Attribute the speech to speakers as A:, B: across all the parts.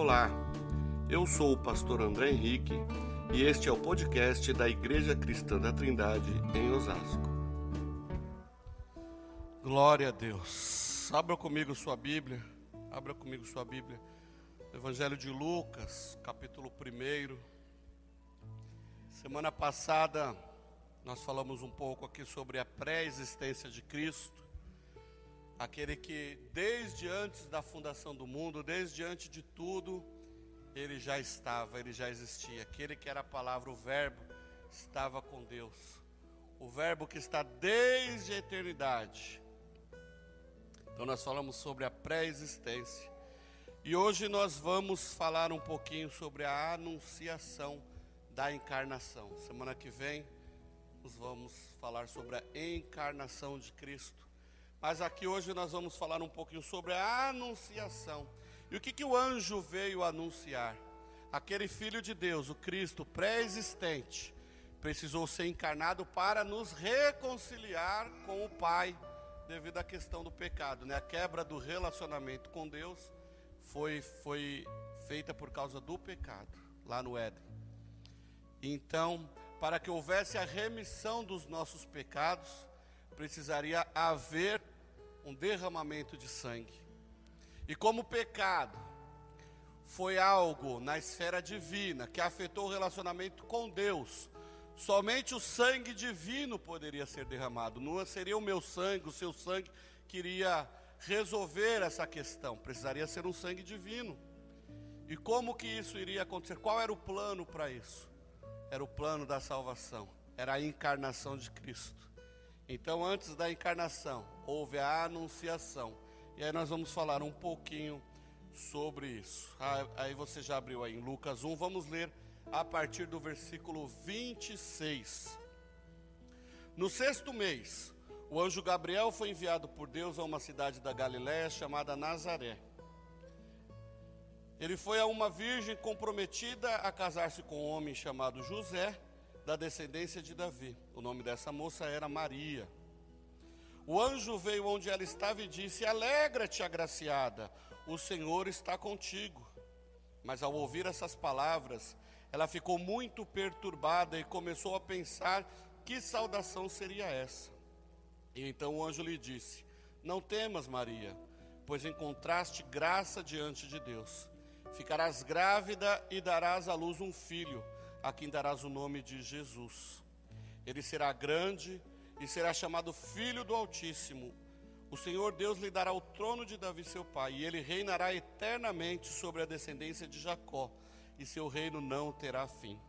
A: Olá, eu sou o pastor André Henrique e este é o podcast da Igreja Cristã da Trindade em Osasco. Glória a Deus. Abra comigo sua Bíblia. Abra comigo sua Bíblia. Evangelho de Lucas, capítulo 1. Semana passada nós falamos um pouco aqui sobre a pré-existência de Cristo aquele que desde antes da fundação do mundo, desde antes de tudo, ele já estava, ele já existia. Aquele que era a palavra, o Verbo, estava com Deus. O Verbo que está desde a eternidade. Então nós falamos sobre a pré-existência. E hoje nós vamos falar um pouquinho sobre a anunciação da encarnação. Semana que vem nós vamos falar sobre a encarnação de Cristo. Mas aqui hoje nós vamos falar um pouquinho sobre a anunciação. E o que, que o anjo veio anunciar? Aquele filho de Deus, o Cristo pré-existente, precisou ser encarnado para nos reconciliar com o Pai, devido à questão do pecado, né? A quebra do relacionamento com Deus foi, foi feita por causa do pecado, lá no Éden. Então, para que houvesse a remissão dos nossos pecados, precisaria haver um derramamento de sangue. E como o pecado foi algo na esfera divina que afetou o relacionamento com Deus, somente o sangue divino poderia ser derramado. Não seria o meu sangue, o seu sangue que iria resolver essa questão. Precisaria ser um sangue divino. E como que isso iria acontecer? Qual era o plano para isso? Era o plano da salvação. Era a encarnação de Cristo. Então, antes da encarnação, houve a anunciação. E aí nós vamos falar um pouquinho sobre isso. Ah, aí você já abriu aí em Lucas 1, vamos ler a partir do versículo 26. No sexto mês, o anjo Gabriel foi enviado por Deus a uma cidade da Galiléia chamada Nazaré. Ele foi a uma virgem comprometida a casar-se com um homem chamado José da descendência de Davi. O nome dessa moça era Maria. O anjo veio onde ela estava e disse: Alegra-te, agraciada, o Senhor está contigo. Mas ao ouvir essas palavras, ela ficou muito perturbada e começou a pensar que saudação seria essa. E então o anjo lhe disse: Não temas, Maria, pois encontraste graça diante de Deus. Ficarás grávida e darás à luz um filho a quem darás o nome de Jesus. Ele será grande e será chamado Filho do Altíssimo. O Senhor Deus lhe dará o trono de Davi, seu pai, e ele reinará eternamente sobre a descendência de Jacó, e seu reino não terá fim.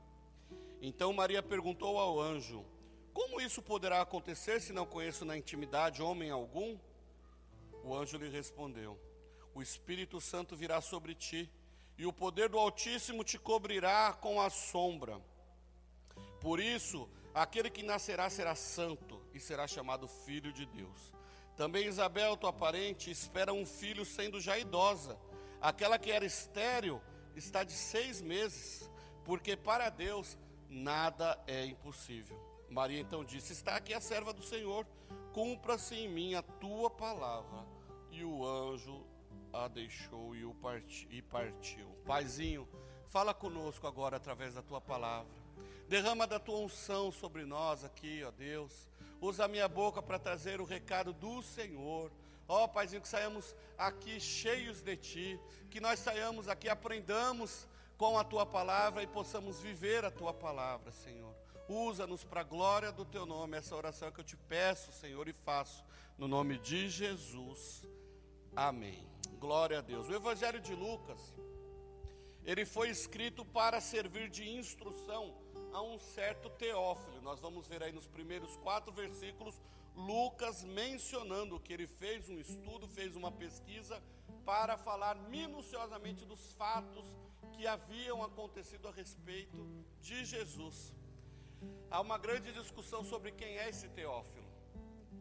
A: Então Maria perguntou ao anjo: Como isso poderá acontecer se não conheço na intimidade homem algum? O anjo lhe respondeu: O Espírito Santo virá sobre ti e o poder do Altíssimo te cobrirá com a sombra. Por isso, aquele que nascerá será santo e será chamado filho de Deus. Também Isabel, tua parente, espera um filho sendo já idosa. Aquela que era estéril está de seis meses, porque para Deus nada é impossível. Maria então disse: Está aqui a serva do Senhor, cumpra-se em mim a tua palavra. E o anjo a deixou e, o e partiu. Paizinho, fala conosco agora através da tua palavra. Derrama da tua unção sobre nós aqui, ó Deus. Usa a minha boca para trazer o recado do Senhor. Ó Paizinho, que saiamos aqui cheios de Ti, que nós saiamos aqui, aprendamos com a Tua palavra e possamos viver a Tua palavra, Senhor. Usa-nos para a glória do Teu nome, essa oração que eu te peço, Senhor, e faço, no nome de Jesus. Amém. Glória a Deus. O Evangelho de Lucas, ele foi escrito para servir de instrução a um certo Teófilo. Nós vamos ver aí nos primeiros quatro versículos Lucas mencionando que ele fez um estudo, fez uma pesquisa para falar minuciosamente dos fatos que haviam acontecido a respeito de Jesus. Há uma grande discussão sobre quem é esse Teófilo.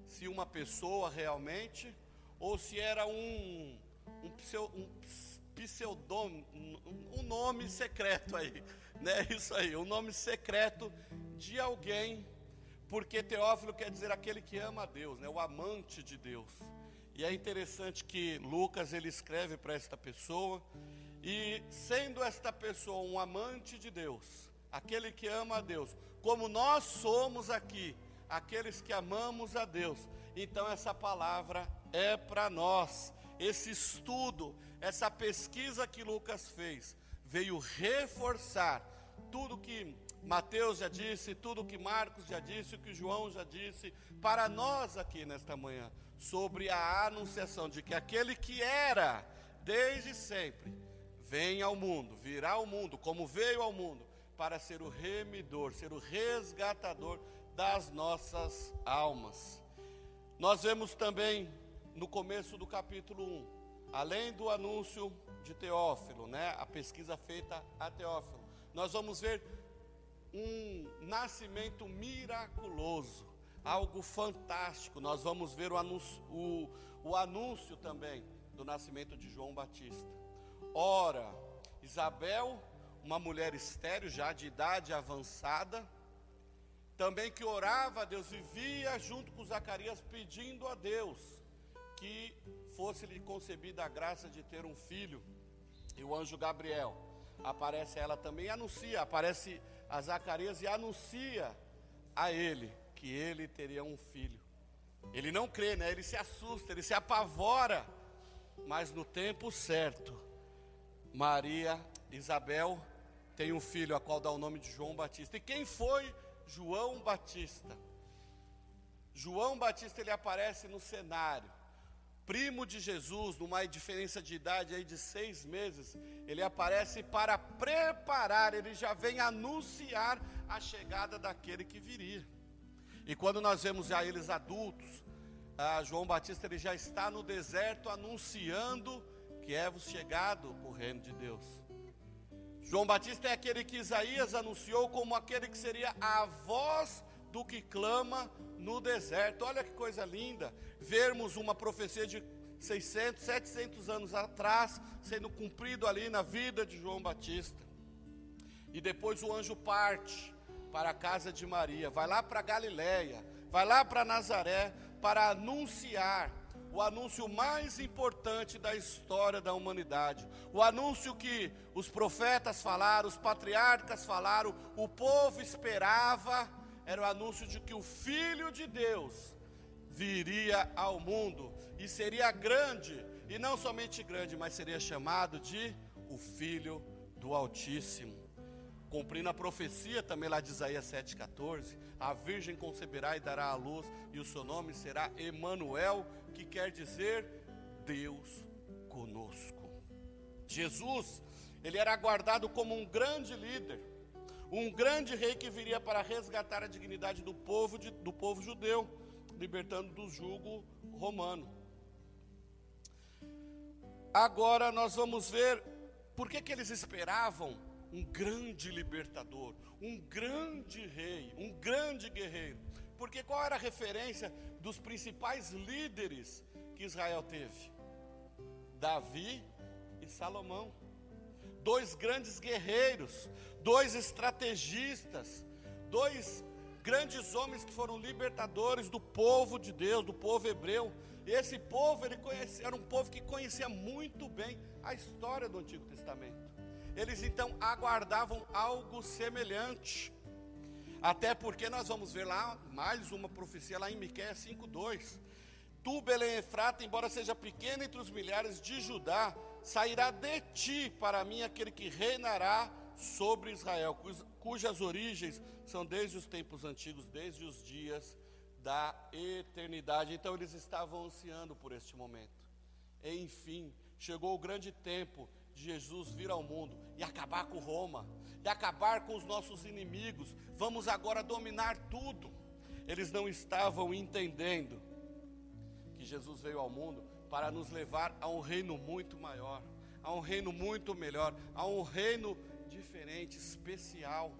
A: Se uma pessoa realmente ou se era um um, um pseudônimo, um nome secreto aí, né? Isso aí, um nome secreto de alguém, porque Teófilo quer dizer aquele que ama a Deus, né? O amante de Deus. E é interessante que Lucas ele escreve para esta pessoa E sendo esta pessoa um amante de Deus, aquele que ama a Deus, como nós somos aqui, aqueles que amamos a Deus, então essa palavra é para nós. Esse estudo, essa pesquisa que Lucas fez, veio reforçar tudo que Mateus já disse, tudo que Marcos já disse, o que João já disse, para nós aqui nesta manhã, sobre a anunciação de que aquele que era desde sempre vem ao mundo, virá ao mundo, como veio ao mundo, para ser o remidor, ser o resgatador das nossas almas. Nós vemos também no começo do capítulo 1, além do anúncio de Teófilo, né, a pesquisa feita a Teófilo, nós vamos ver um nascimento miraculoso, algo fantástico. Nós vamos ver o anúncio, o, o anúncio também do nascimento de João Batista. Ora, Isabel, uma mulher estéril, já de idade avançada, também que orava a Deus, vivia junto com Zacarias pedindo a Deus que fosse-lhe concebida a graça de ter um filho. E o anjo Gabriel aparece a ela também e anuncia, aparece a Zacarias e anuncia a ele que ele teria um filho. Ele não crê, né? Ele se assusta, ele se apavora, mas no tempo certo, Maria Isabel tem um filho a qual dá o nome de João Batista. E quem foi João Batista? João Batista ele aparece no cenário primo de Jesus, numa diferença de idade aí de seis meses, ele aparece para preparar, ele já vem anunciar a chegada daquele que viria. E quando nós vemos já eles adultos, João Batista ele já está no deserto anunciando que é vos chegado o reino de Deus. João Batista é aquele que Isaías anunciou como aquele que seria a voz do que clama no deserto. Olha que coisa linda, vermos uma profecia de 600, 700 anos atrás sendo cumprido ali na vida de João Batista. E depois o anjo parte para a casa de Maria, vai lá para Galiléia, vai lá para Nazaré para anunciar o anúncio mais importante da história da humanidade. O anúncio que os profetas falaram, os patriarcas falaram, o povo esperava era o anúncio de que o Filho de Deus viria ao mundo e seria grande, e não somente grande, mas seria chamado de o Filho do Altíssimo. Cumprindo a profecia também lá de Isaías 7,14, a Virgem conceberá e dará à luz, e o seu nome será Emanuel, que quer dizer Deus conosco. Jesus, ele era aguardado como um grande líder, um grande rei que viria para resgatar a dignidade do povo, de, do povo judeu, libertando do jugo romano. Agora nós vamos ver por que, que eles esperavam um grande libertador, um grande rei, um grande guerreiro. Porque qual era a referência dos principais líderes que Israel teve? Davi e Salomão. Dois grandes guerreiros, dois estrategistas, dois grandes homens que foram libertadores do povo de Deus, do povo hebreu. Esse povo, ele conhecia, era um povo que conhecia muito bem a história do Antigo Testamento. Eles então aguardavam algo semelhante. Até porque nós vamos ver lá mais uma profecia lá em Miqueias 5:2. Tu, Belém Efrata, embora seja pequeno entre os milhares de Judá, sairá de ti para mim aquele que reinará sobre Israel, cujas origens são desde os tempos antigos, desde os dias da eternidade. Então eles estavam ansiando por este momento. Enfim, chegou o grande tempo de Jesus vir ao mundo e acabar com Roma, e acabar com os nossos inimigos. Vamos agora dominar tudo. Eles não estavam entendendo que Jesus veio ao mundo para nos levar a um reino muito maior, a um reino muito melhor, a um reino diferente, especial.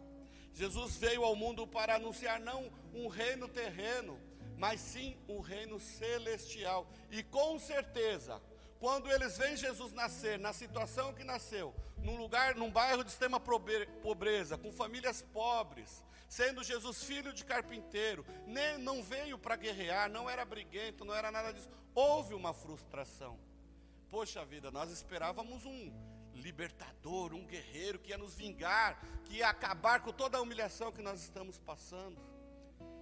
A: Jesus veio ao mundo para anunciar não um reino terreno, mas sim um reino celestial. E com certeza, quando eles veem Jesus nascer na situação que nasceu, num lugar, num bairro de extrema pobreza, com famílias pobres, sendo Jesus filho de carpinteiro, nem, não veio para guerrear, não era briguento, não era nada disso. Houve uma frustração. Poxa vida, nós esperávamos um libertador, um guerreiro que ia nos vingar, que ia acabar com toda a humilhação que nós estamos passando.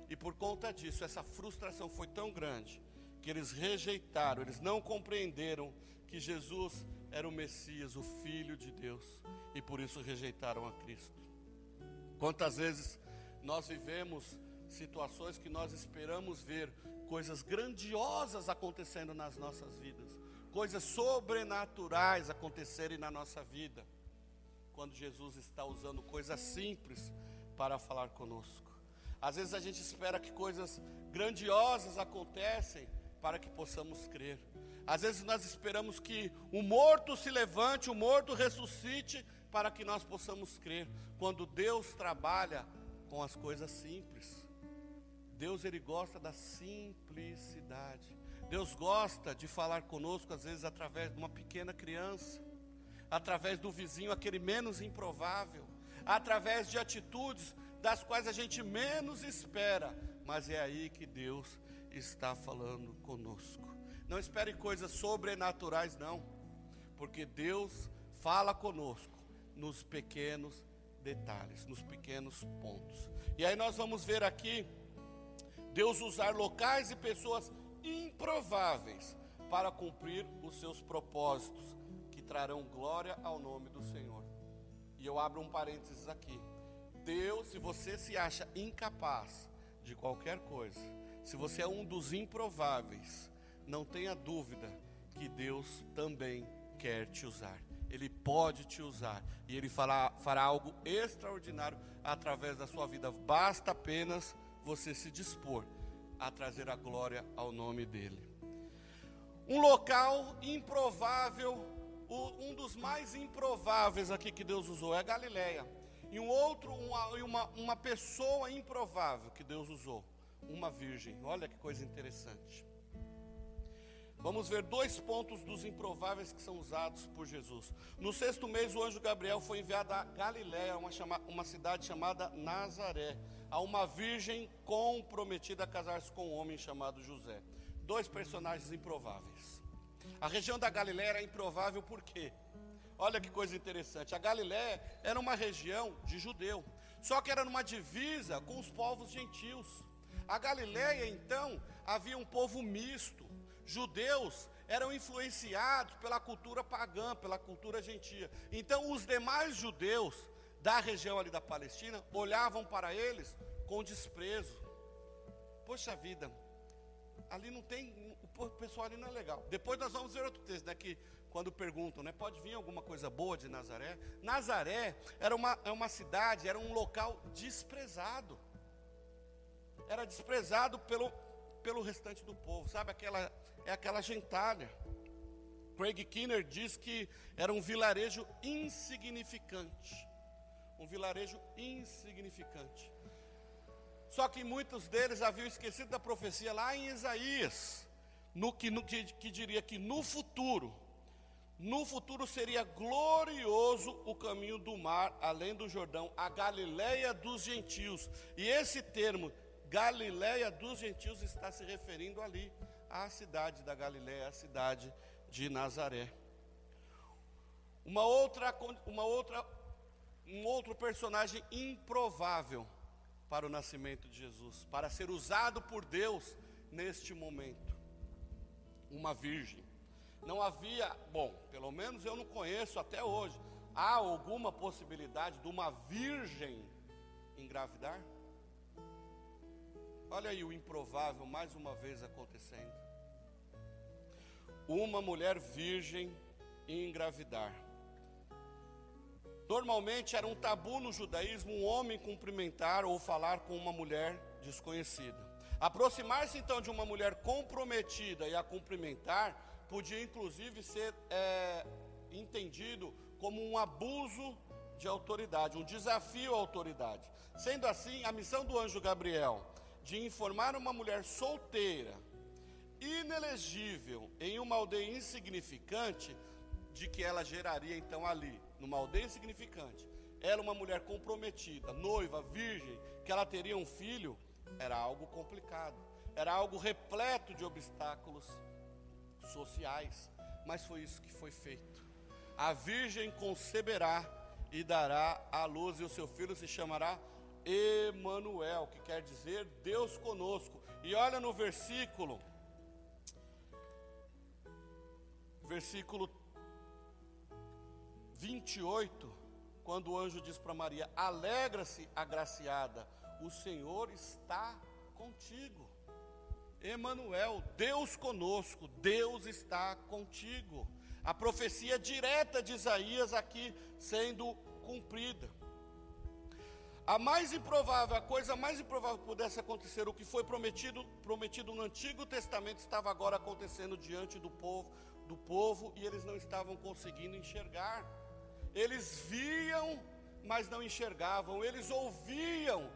A: E por conta disso, essa frustração foi tão grande que eles rejeitaram, eles não compreenderam que Jesus era o Messias, o Filho de Deus, e por isso rejeitaram a Cristo. Quantas vezes nós vivemos situações que nós esperamos ver coisas grandiosas acontecendo nas nossas vidas, coisas sobrenaturais acontecerem na nossa vida, quando Jesus está usando coisas simples para falar conosco. Às vezes a gente espera que coisas grandiosas acontecem para que possamos crer. Às vezes nós esperamos que o morto se levante, o morto ressuscite, para que nós possamos crer. Quando Deus trabalha com as coisas simples, Deus ele gosta da simplicidade. Deus gosta de falar conosco às vezes através de uma pequena criança, através do vizinho aquele menos improvável, através de atitudes das quais a gente menos espera, mas é aí que Deus está falando conosco. Não espere coisas sobrenaturais não, porque Deus fala conosco nos pequenos detalhes, nos pequenos pontos. E aí nós vamos ver aqui Deus usar locais e pessoas improváveis para cumprir os seus propósitos, que trarão glória ao nome do Senhor. E eu abro um parênteses aqui. Deus, se você se acha incapaz de qualquer coisa, se você é um dos improváveis, não tenha dúvida que Deus também quer te usar. Ele pode te usar e Ele fará, fará algo extraordinário através da sua vida. Basta apenas você se dispor a trazer a glória ao nome dele. Um local improvável, um dos mais improváveis aqui que Deus usou é a Galileia. E um outro, uma, uma, uma pessoa improvável que Deus usou, uma virgem. Olha que coisa interessante. Vamos ver dois pontos dos improváveis que são usados por Jesus. No sexto mês, o anjo Gabriel foi enviado a Galiléia, uma, chama, uma cidade chamada Nazaré, a uma virgem comprometida a casar-se com um homem chamado José. Dois personagens improváveis. A região da Galiléia era improvável por quê? Olha que coisa interessante. A Galiléia era uma região de judeu, só que era numa divisa com os povos gentios. A Galiléia, então, havia um povo misto judeus eram influenciados pela cultura pagã, pela cultura gentia. Então, os demais judeus da região ali da Palestina olhavam para eles com desprezo. Poxa vida, ali não tem, o pessoal ali não é legal. Depois nós vamos ver outro texto, né, que quando perguntam, né, pode vir alguma coisa boa de Nazaré? Nazaré era uma, é uma cidade, era um local desprezado. Era desprezado pelo, pelo restante do povo, sabe aquela é aquela gentalha. Craig Kinner diz que era um vilarejo insignificante. Um vilarejo insignificante. Só que muitos deles haviam esquecido da profecia lá em Isaías, no que, no, que, que diria que no futuro, no futuro seria glorioso o caminho do mar, além do Jordão, a Galileia dos gentios. E esse termo, Galileia dos gentios, está se referindo ali à cidade da Galiléia, a cidade de Nazaré. Uma outra, uma outra, um outro personagem improvável para o nascimento de Jesus, para ser usado por Deus neste momento. Uma virgem. Não havia, bom, pelo menos eu não conheço até hoje, há alguma possibilidade de uma virgem engravidar? Olha aí o improvável mais uma vez acontecendo. Uma mulher virgem engravidar. Normalmente era um tabu no judaísmo um homem cumprimentar ou falar com uma mulher desconhecida. Aproximar-se então de uma mulher comprometida e a cumprimentar podia inclusive ser é, entendido como um abuso de autoridade, um desafio à autoridade. Sendo assim, a missão do anjo Gabriel de informar uma mulher solteira, inelegível, em uma aldeia insignificante, de que ela geraria então ali, numa aldeia insignificante, ela uma mulher comprometida, noiva, virgem, que ela teria um filho, era algo complicado, era algo repleto de obstáculos sociais, mas foi isso que foi feito. a virgem conceberá e dará à luz, e o seu filho se chamará Emanuel, que quer dizer Deus conosco. E olha no versículo, versículo 28, quando o anjo diz para Maria: Alegra-se, agraciada, o Senhor está contigo. Emanuel, Deus conosco, Deus está contigo. A profecia direta de Isaías aqui sendo cumprida. A mais improvável, a coisa mais improvável que pudesse acontecer, o que foi prometido, prometido no Antigo Testamento, estava agora acontecendo diante do povo, do povo, e eles não estavam conseguindo enxergar. Eles viam, mas não enxergavam. Eles ouviam,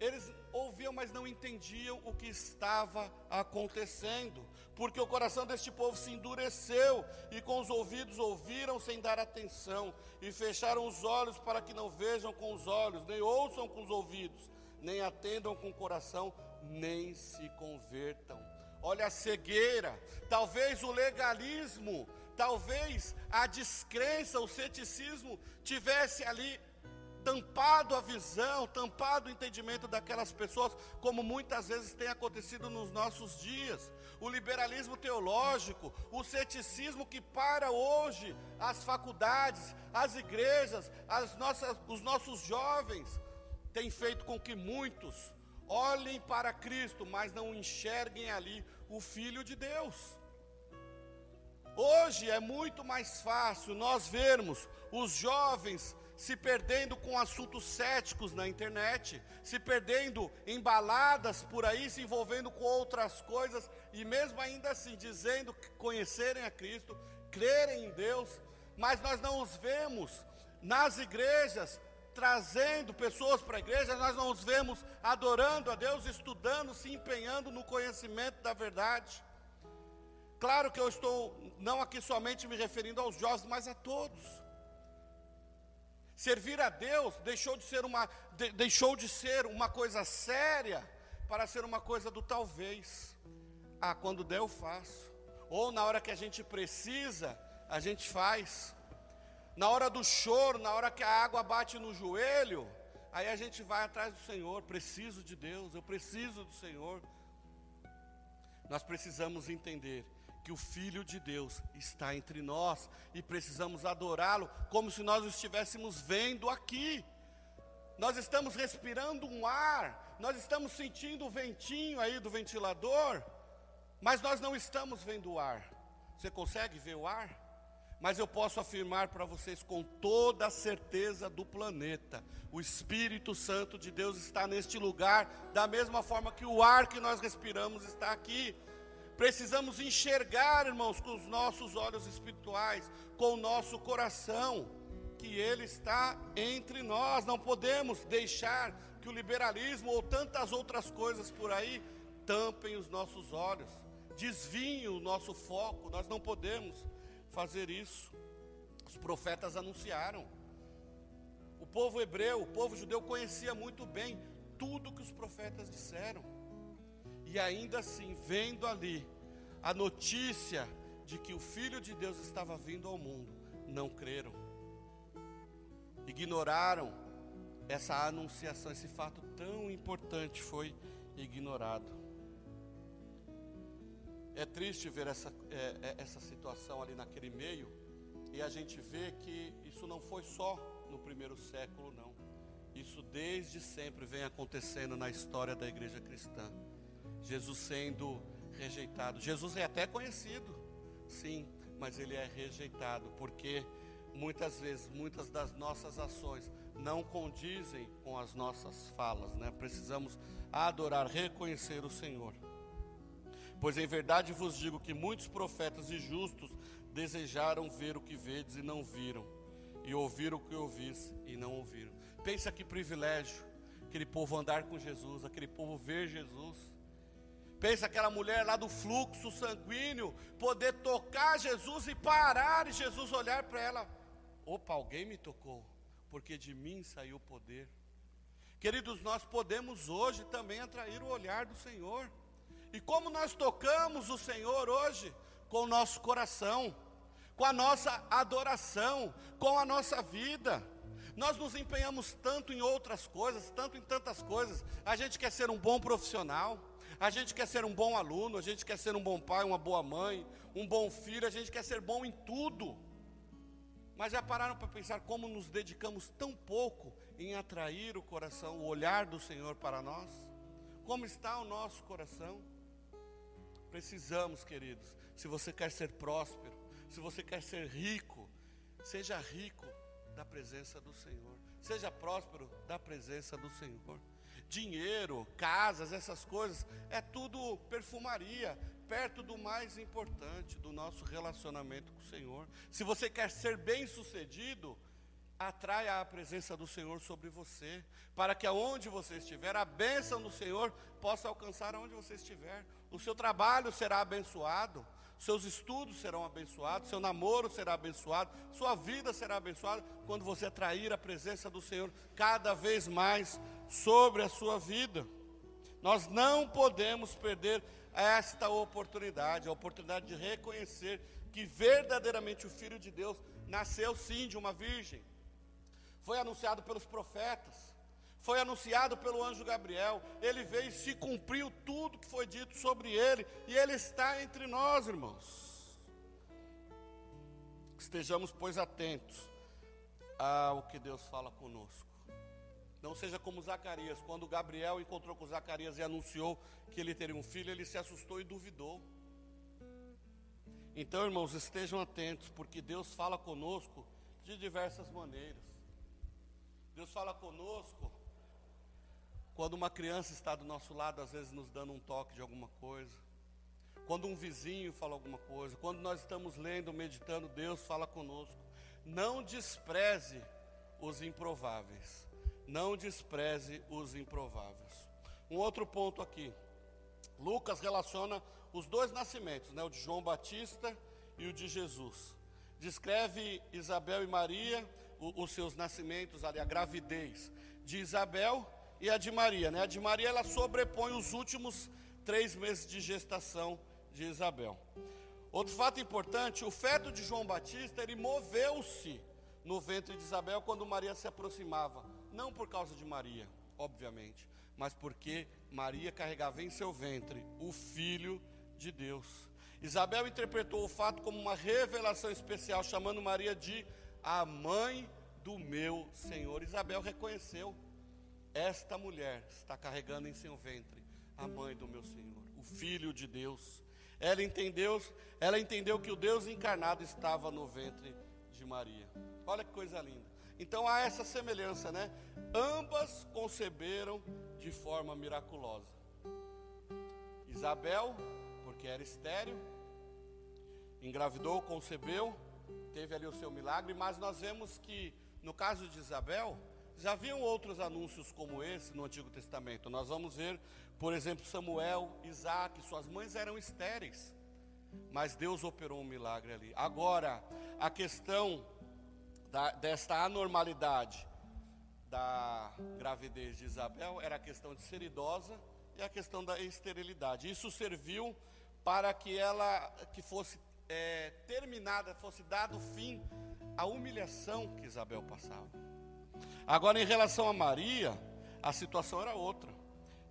A: eles ouviam, mas não entendiam o que estava acontecendo, porque o coração deste povo se endureceu e com os ouvidos ouviram sem dar atenção, e fecharam os olhos para que não vejam com os olhos, nem ouçam com os ouvidos, nem atendam com o coração, nem se convertam. Olha a cegueira, talvez o legalismo, talvez a descrença, o ceticismo tivesse ali tampado a visão, tampado o entendimento daquelas pessoas, como muitas vezes tem acontecido nos nossos dias. O liberalismo teológico, o ceticismo que para hoje as faculdades, as igrejas, as nossas, os nossos jovens, tem feito com que muitos olhem para Cristo, mas não enxerguem ali o Filho de Deus. Hoje é muito mais fácil nós vermos os jovens se perdendo com assuntos céticos na internet, se perdendo em baladas por aí, se envolvendo com outras coisas, e mesmo ainda assim dizendo que conhecerem a Cristo, crerem em Deus, mas nós não os vemos nas igrejas trazendo pessoas para a igreja, nós não os vemos adorando a Deus, estudando, se empenhando no conhecimento da verdade. Claro que eu estou não aqui somente me referindo aos jovens, mas a todos. Servir a Deus deixou de ser uma, de, deixou de ser uma coisa séria para ser uma coisa do talvez. Ah, quando der eu faço. Ou na hora que a gente precisa, a gente faz. Na hora do choro, na hora que a água bate no joelho, aí a gente vai atrás do Senhor. Preciso de Deus, eu preciso do Senhor. Nós precisamos entender que o Filho de Deus está entre nós e precisamos adorá-lo como se nós o estivéssemos vendo aqui. Nós estamos respirando um ar, nós estamos sentindo o ventinho aí do ventilador, mas nós não estamos vendo o ar. Você consegue ver o ar? Mas eu posso afirmar para vocês com toda a certeza do planeta: o Espírito Santo de Deus está neste lugar, da mesma forma que o ar que nós respiramos está aqui. Precisamos enxergar, irmãos, com os nossos olhos espirituais, com o nosso coração, que Ele está entre nós. Não podemos deixar que o liberalismo ou tantas outras coisas por aí tampem os nossos olhos, desviem o nosso foco. Nós não podemos fazer isso. Os profetas anunciaram. O povo hebreu, o povo judeu conhecia muito bem tudo que os profetas disseram. E ainda assim, vendo ali a notícia de que o Filho de Deus estava vindo ao mundo, não creram. Ignoraram essa anunciação, esse fato tão importante foi ignorado. É triste ver essa, é, é, essa situação ali naquele meio, e a gente vê que isso não foi só no primeiro século, não. Isso desde sempre vem acontecendo na história da igreja cristã. Jesus sendo rejeitado. Jesus é até conhecido, sim, mas ele é rejeitado porque muitas vezes, muitas das nossas ações não condizem com as nossas falas, né? Precisamos adorar, reconhecer o Senhor. Pois em verdade vos digo que muitos profetas e justos desejaram ver o que vedes e não viram, e ouvir o que ouvis e não ouviram. Pensa que privilégio aquele povo andar com Jesus, aquele povo ver Jesus. Pensa aquela mulher lá do fluxo sanguíneo, poder tocar Jesus e parar e Jesus olhar para ela. Opa, alguém me tocou, porque de mim saiu o poder. Queridos, nós podemos hoje também atrair o olhar do Senhor. E como nós tocamos o Senhor hoje? Com o nosso coração, com a nossa adoração, com a nossa vida. Nós nos empenhamos tanto em outras coisas, tanto em tantas coisas. A gente quer ser um bom profissional, a gente quer ser um bom aluno, a gente quer ser um bom pai, uma boa mãe, um bom filho, a gente quer ser bom em tudo. Mas já pararam para pensar como nos dedicamos tão pouco em atrair o coração, o olhar do Senhor para nós? Como está o nosso coração? Precisamos, queridos, se você quer ser próspero, se você quer ser rico, seja rico da presença do Senhor. Seja próspero da presença do Senhor. Dinheiro, casas, essas coisas, é tudo perfumaria, perto do mais importante, do nosso relacionamento com o Senhor. Se você quer ser bem sucedido, atraia a presença do Senhor sobre você, para que aonde você estiver, a bênção do Senhor possa alcançar aonde você estiver. O seu trabalho será abençoado, seus estudos serão abençoados, seu namoro será abençoado, sua vida será abençoada quando você atrair a presença do Senhor cada vez mais sobre a sua vida. Nós não podemos perder esta oportunidade, a oportunidade de reconhecer que verdadeiramente o Filho de Deus nasceu sim de uma virgem. Foi anunciado pelos profetas foi anunciado pelo anjo Gabriel, ele veio e se cumpriu tudo que foi dito sobre ele, e ele está entre nós, irmãos. Estejamos, pois, atentos ao que Deus fala conosco. Não seja como Zacarias, quando Gabriel encontrou com Zacarias e anunciou que ele teria um filho, ele se assustou e duvidou. Então, irmãos, estejam atentos, porque Deus fala conosco de diversas maneiras. Deus fala conosco quando uma criança está do nosso lado, às vezes nos dando um toque de alguma coisa. Quando um vizinho fala alguma coisa. Quando nós estamos lendo, meditando, Deus fala conosco. Não despreze os improváveis. Não despreze os improváveis. Um outro ponto aqui. Lucas relaciona os dois nascimentos, né, o de João Batista e o de Jesus. Descreve Isabel e Maria, o, os seus nascimentos, ali, a gravidez de Isabel e a de Maria. Né? A de Maria ela sobrepõe os últimos três meses de gestação de Isabel. Outro fato importante: o feto de João Batista ele moveu-se no ventre de Isabel quando Maria se aproximava, não por causa de Maria, obviamente, mas porque Maria carregava em seu ventre o Filho de Deus. Isabel interpretou o fato como uma revelação especial, chamando Maria de a mãe do meu Senhor. Isabel reconheceu esta mulher está carregando em seu ventre a mãe do meu Senhor, o Filho de Deus. Ela entendeu, ela entendeu que o Deus encarnado estava no ventre de Maria. Olha que coisa linda. Então há essa semelhança, né? Ambas conceberam de forma miraculosa. Isabel, porque era estéril, engravidou, concebeu, teve ali o seu milagre, mas nós vemos que no caso de Isabel, já haviam outros anúncios como esse no Antigo Testamento. Nós vamos ver, por exemplo, Samuel, Isaac, suas mães eram estéreis, mas Deus operou um milagre ali. Agora, a questão da, desta anormalidade da gravidez de Isabel era a questão de ser idosa e a questão da esterilidade. Isso serviu para que ela que fosse é, terminada, fosse dado fim à humilhação que Isabel passava. Agora, em relação a Maria, a situação era outra.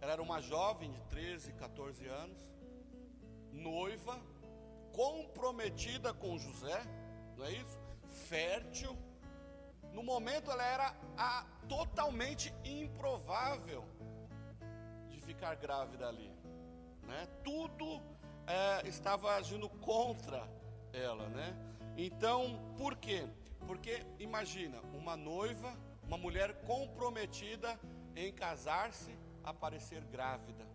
A: Ela era uma jovem de 13, 14 anos, noiva, comprometida com José, não é isso? Fértil. No momento, ela era a, totalmente improvável de ficar grávida ali. Né? Tudo é, estava agindo contra ela, né? Então, por quê? Porque imagina, uma noiva uma mulher comprometida em casar-se, aparecer grávida.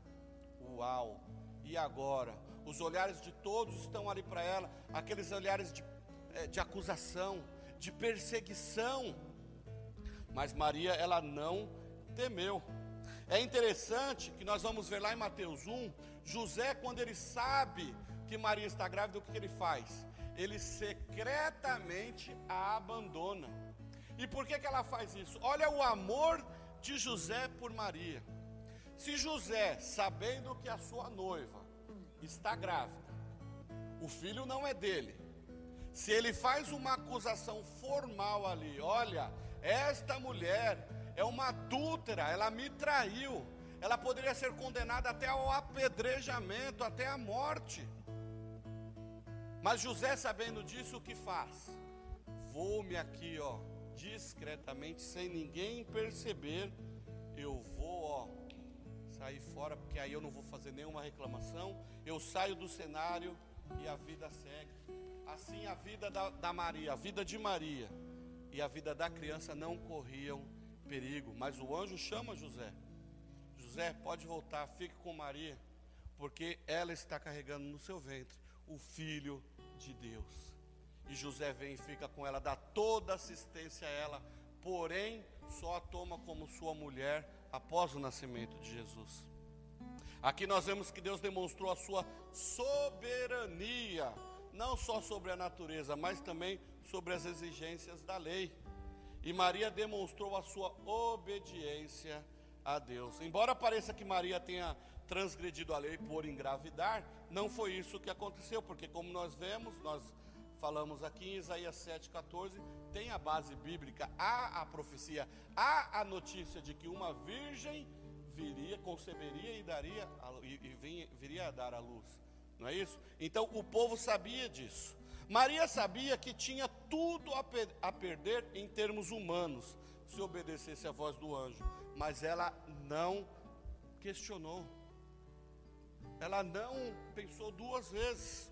A: Uau! E agora? Os olhares de todos estão ali para ela, aqueles olhares de, eh, de acusação, de perseguição. Mas Maria, ela não temeu. É interessante que nós vamos ver lá em Mateus 1, José, quando ele sabe que Maria está grávida, o que ele faz? Ele secretamente a abandona. E por que, que ela faz isso? Olha o amor de José por Maria. Se José, sabendo que a sua noiva está grávida, o filho não é dele, se ele faz uma acusação formal ali, olha, esta mulher é uma adúltera, ela me traiu, ela poderia ser condenada até ao apedrejamento, até a morte. Mas José, sabendo disso, o que faz? Vou-me aqui, ó, discretamente, sem ninguém perceber, eu vou, ó, sair fora, porque aí eu não vou fazer nenhuma reclamação, eu saio do cenário e a vida segue. Assim a vida da, da Maria, a vida de Maria e a vida da criança não corriam perigo, mas o anjo chama José. José, pode voltar, fique com Maria, porque ela está carregando no seu ventre o filho de Deus. E José vem e fica com ela, dá toda assistência a ela, porém só a toma como sua mulher após o nascimento de Jesus. Aqui nós vemos que Deus demonstrou a sua soberania, não só sobre a natureza, mas também sobre as exigências da lei. E Maria demonstrou a sua obediência a Deus. Embora pareça que Maria tenha transgredido a lei por engravidar, não foi isso que aconteceu, porque como nós vemos, nós falamos aqui em Isaías 7,14, tem a base bíblica, há a profecia, há a notícia de que uma virgem viria, conceberia e daria e, viria a dar a luz. Não é isso? Então o povo sabia disso. Maria sabia que tinha tudo a, per a perder em termos humanos se obedecesse à voz do anjo, mas ela não questionou. Ela não pensou duas vezes.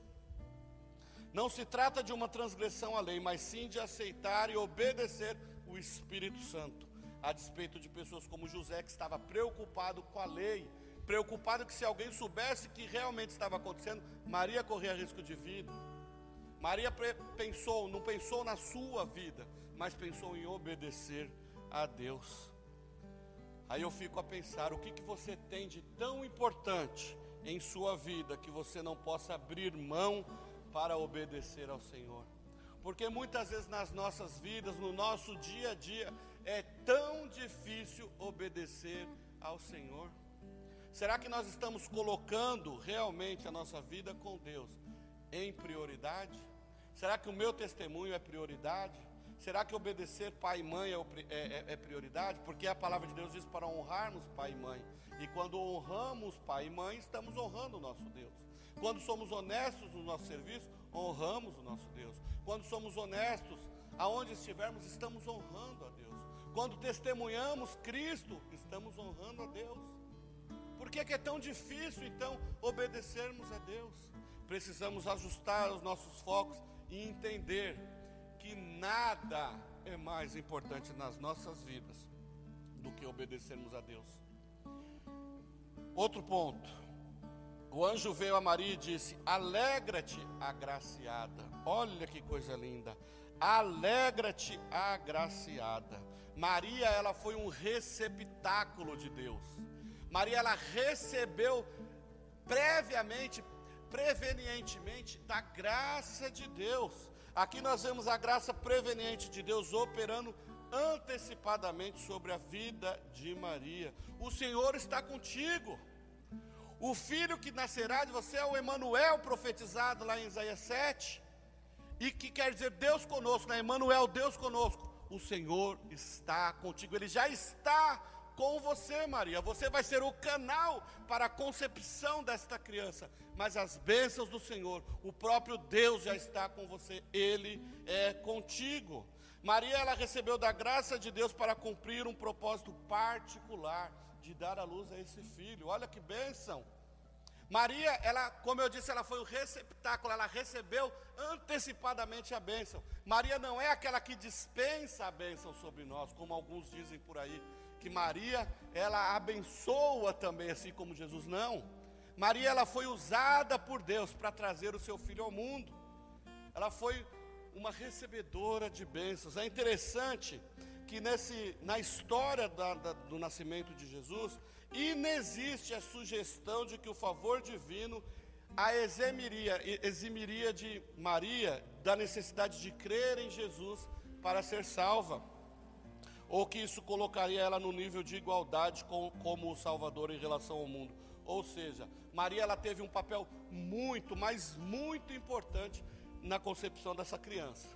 A: Não se trata de uma transgressão à lei, mas sim de aceitar e obedecer o Espírito Santo, a despeito de pessoas como José, que estava preocupado com a lei, preocupado que se alguém soubesse que realmente estava acontecendo, Maria corria risco de vida. Maria pensou, não pensou na sua vida, mas pensou em obedecer a Deus. Aí eu fico a pensar: o que, que você tem de tão importante em sua vida que você não possa abrir mão para obedecer ao Senhor. Porque muitas vezes nas nossas vidas, no nosso dia a dia, é tão difícil obedecer ao Senhor. Será que nós estamos colocando realmente a nossa vida com Deus em prioridade? Será que o meu testemunho é prioridade? Será que obedecer pai e mãe é, é, é, é, prioridade? Porque a palavra de Deus diz para honrarmos pai e mãe. E quando honramos pai e mãe, estamos honrando o nosso Deus. Quando somos honestos no nosso serviço, honramos o nosso Deus. Quando somos honestos, aonde estivermos, estamos honrando a Deus. Quando testemunhamos Cristo, estamos honrando a Deus. Que, que é tão difícil então obedecermos a Deus? Precisamos ajustar os nossos focos e entender que nada é mais importante nas nossas vidas do que obedecermos a Deus. Outro ponto, o anjo veio a Maria e disse: Alegra-te, agraciada. Olha que coisa linda. Alegra-te, agraciada. Maria, ela foi um receptáculo de Deus. Maria, ela recebeu previamente, prevenientemente da graça de Deus. Aqui nós vemos a graça preveniente de Deus operando antecipadamente sobre a vida de Maria. O Senhor está contigo. O filho que nascerá de você é o Emanuel profetizado lá em Isaías 7. E que quer dizer Deus conosco, né? Emanuel, Deus conosco. O Senhor está contigo, ele já está com você, Maria. Você vai ser o canal para a concepção desta criança. Mas as bênçãos do Senhor, o próprio Deus já está com você, ele é contigo. Maria, ela recebeu da graça de Deus para cumprir um propósito particular de dar a luz a esse filho. Olha que bênção. Maria, ela, como eu disse, ela foi o receptáculo, ela recebeu antecipadamente a bênção. Maria não é aquela que dispensa a bênção sobre nós, como alguns dizem por aí, que Maria, ela abençoa também, assim como Jesus. Não. Maria, ela foi usada por Deus para trazer o seu filho ao mundo. Ela foi uma recebedora de bênçãos. É interessante que nesse, na história da, da, do nascimento de Jesus, inexiste a sugestão de que o favor divino a eximiria, eximiria de Maria da necessidade de crer em Jesus para ser salva, ou que isso colocaria ela no nível de igualdade com, como o Salvador em relação ao mundo. Ou seja, Maria ela teve um papel muito, mas muito importante na concepção dessa criança.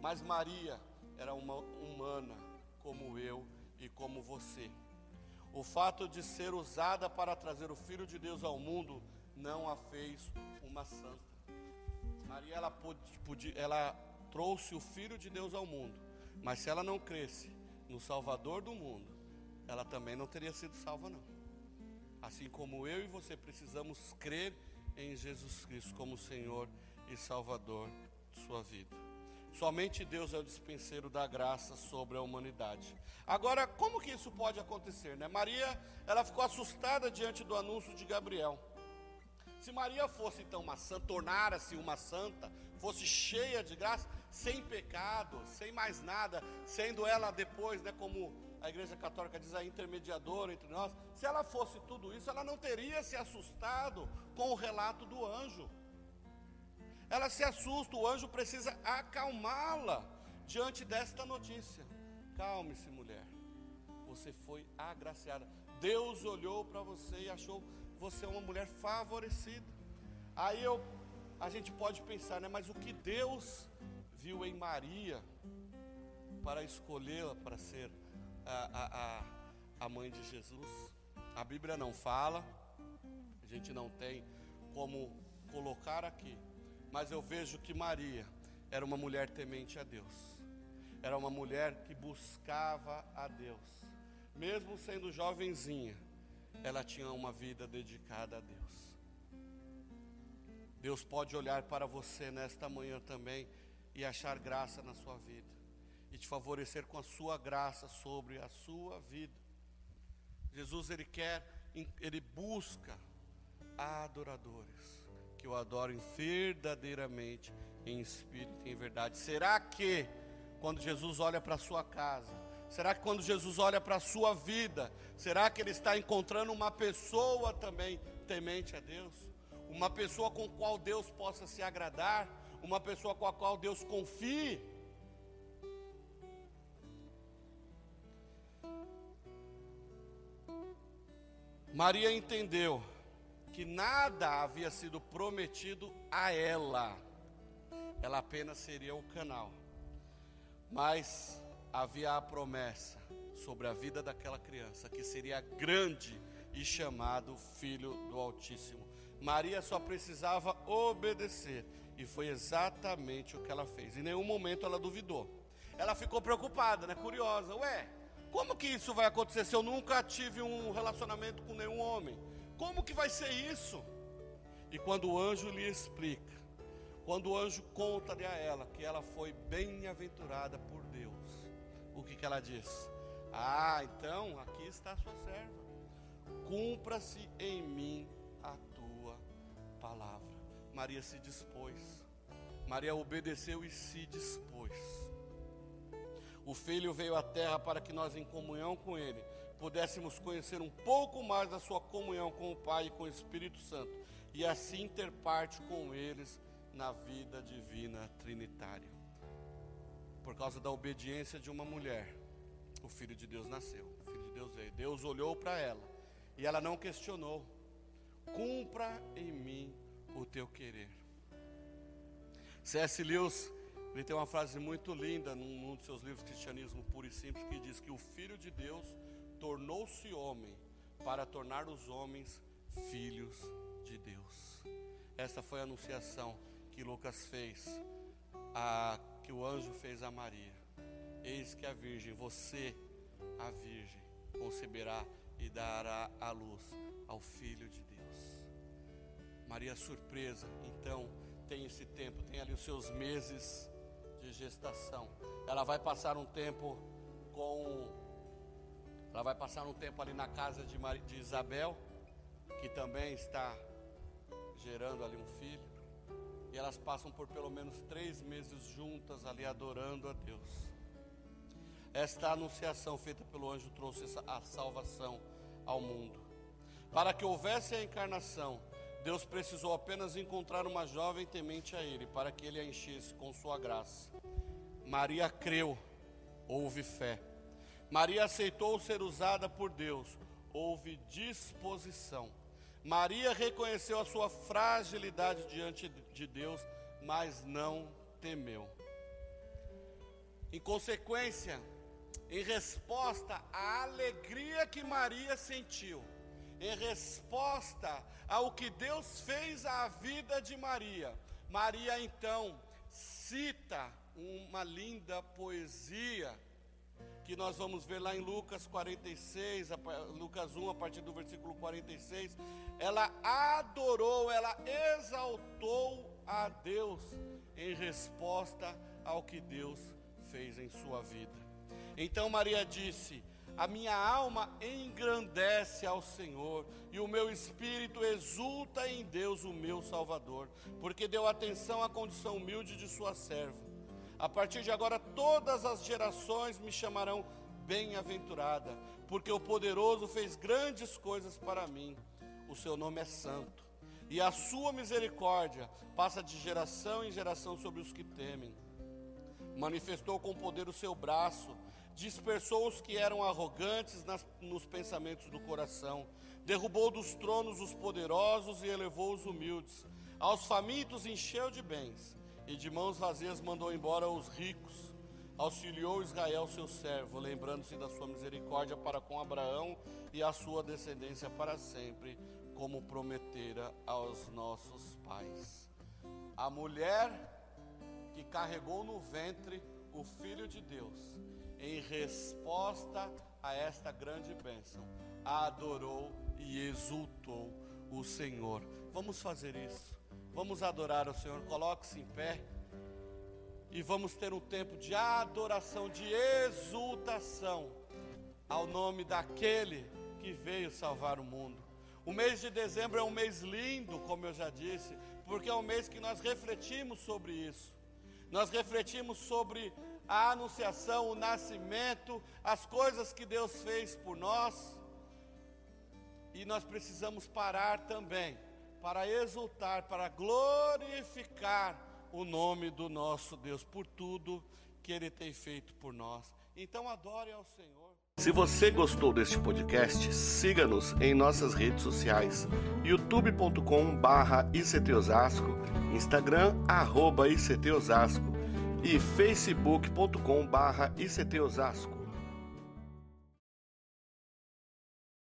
A: Mas Maria era uma humana como eu e como você. O fato de ser usada para trazer o Filho de Deus ao mundo não a fez uma santa. Maria ela, podia, ela trouxe o Filho de Deus ao mundo, mas se ela não cresce no Salvador do mundo, ela também não teria sido salva, não. Assim como eu e você precisamos crer em Jesus Cristo como Senhor e Salvador de sua vida. Somente Deus é o dispenseiro da graça sobre a humanidade. Agora, como que isso pode acontecer, né? Maria, ela ficou assustada diante do anúncio de Gabriel. Se Maria fosse então uma santa, tornara-se uma santa, fosse cheia de graça, sem pecado, sem mais nada, sendo ela depois, né, como a Igreja Católica diz, a intermediadora entre nós, se ela fosse tudo isso, ela não teria se assustado com o relato do anjo. Ela se assusta, o anjo precisa acalmá-la diante desta notícia. Calme-se, mulher. Você foi agraciada. Deus olhou para você e achou você uma mulher favorecida. Aí eu, a gente pode pensar, né? Mas o que Deus viu em Maria para escolhê-la para ser a, a, a mãe de Jesus? A Bíblia não fala, a gente não tem como colocar aqui, mas eu vejo que Maria era uma mulher temente a Deus, era uma mulher que buscava a Deus, mesmo sendo jovenzinha ela tinha uma vida dedicada a Deus. Deus pode olhar para você nesta manhã também e achar graça na sua vida e te favorecer com a sua graça sobre a sua vida. Jesus ele quer, ele busca adoradores que o adorem verdadeiramente em espírito e em verdade. Será que quando Jesus olha para a sua casa, Será que quando Jesus olha para a sua vida, será que ele está encontrando uma pessoa também temente a Deus? Uma pessoa com qual Deus possa se agradar? Uma pessoa com a qual Deus confie? Maria entendeu que nada havia sido prometido a ela, ela apenas seria o canal. Mas havia a promessa sobre a vida daquela criança, que seria grande e chamado Filho do Altíssimo. Maria só precisava obedecer, e foi exatamente o que ela fez. Em nenhum momento ela duvidou. Ela ficou preocupada, né? Curiosa. Ué, como que isso vai acontecer se eu nunca tive um relacionamento com nenhum homem? Como que vai ser isso? E quando o anjo lhe explica, quando o anjo conta a ela que ela foi bem-aventurada por o que, que ela diz? Ah, então aqui está a sua serva. Cumpra-se em mim a tua palavra. Maria se dispôs. Maria obedeceu e se dispôs. O filho veio à terra para que nós, em comunhão com ele, pudéssemos conhecer um pouco mais da sua comunhão com o Pai e com o Espírito Santo, e assim ter parte com eles na vida divina trinitária por causa da obediência de uma mulher, o Filho de Deus nasceu. O Filho de Deus veio. Deus olhou para ela e ela não questionou. Cumpra em mim o teu querer. C.S. Lewis ele tem uma frase muito linda num, num dos seus livros Cristianismo Puro e Simples que diz que o Filho de Deus tornou-se homem para tornar os homens filhos de Deus. Essa foi a anunciação que Lucas fez a que o anjo fez a Maria: Eis que a Virgem, você, a Virgem, conceberá e dará a luz ao Filho de Deus. Maria, surpresa, então, tem esse tempo, tem ali os seus meses de gestação. Ela vai passar um tempo com. Ela vai passar um tempo ali na casa de, Maria, de Isabel, que também está gerando ali um filho. E elas passam por pelo menos três meses juntas ali adorando a Deus. Esta anunciação feita pelo anjo trouxe a salvação ao mundo. Para que houvesse a encarnação, Deus precisou apenas encontrar uma jovem temente a Ele, para que Ele a enchesse com Sua graça. Maria creu, houve fé. Maria aceitou ser usada por Deus, houve disposição. Maria reconheceu a sua fragilidade diante de Deus, mas não temeu. Em consequência, em resposta à alegria que Maria sentiu, em resposta ao que Deus fez à vida de Maria, Maria então cita uma linda poesia que nós vamos ver lá em Lucas 46, Lucas 1, a partir do versículo 46. Ela adorou, ela exaltou a Deus em resposta ao que Deus fez em sua vida. Então Maria disse: A minha alma engrandece ao Senhor, e o meu espírito exulta em Deus, o meu Salvador, porque deu atenção à condição humilde de sua serva. A partir de agora, todas as gerações me chamarão bem-aventurada, porque o poderoso fez grandes coisas para mim. O seu nome é santo, e a sua misericórdia passa de geração em geração sobre os que temem. Manifestou com poder o seu braço, dispersou os que eram arrogantes nas, nos pensamentos do coração, derrubou dos tronos os poderosos e elevou os humildes. Aos famintos encheu de bens e de mãos vazias mandou embora os ricos. Auxiliou Israel, seu servo, lembrando-se da sua misericórdia para com Abraão e a sua descendência para sempre, como prometera aos nossos pais. A mulher que carregou no ventre o Filho de Deus, em resposta a esta grande bênção, adorou e exultou o Senhor. Vamos fazer isso. Vamos adorar o Senhor. Coloque-se em pé. E vamos ter um tempo de adoração, de exultação ao nome daquele que veio salvar o mundo. O mês de dezembro é um mês lindo, como eu já disse, porque é um mês que nós refletimos sobre isso. Nós refletimos sobre a anunciação, o nascimento, as coisas que Deus fez por nós. E nós precisamos parar também para exultar, para glorificar o nome do nosso Deus por tudo que Ele tem feito por nós. Então adore ao Senhor.
B: Se você gostou deste podcast, siga-nos em nossas redes sociais: youtube.com/barra ictosasco, Instagram arroba ictosasco e facebook.com/barra ictosasco.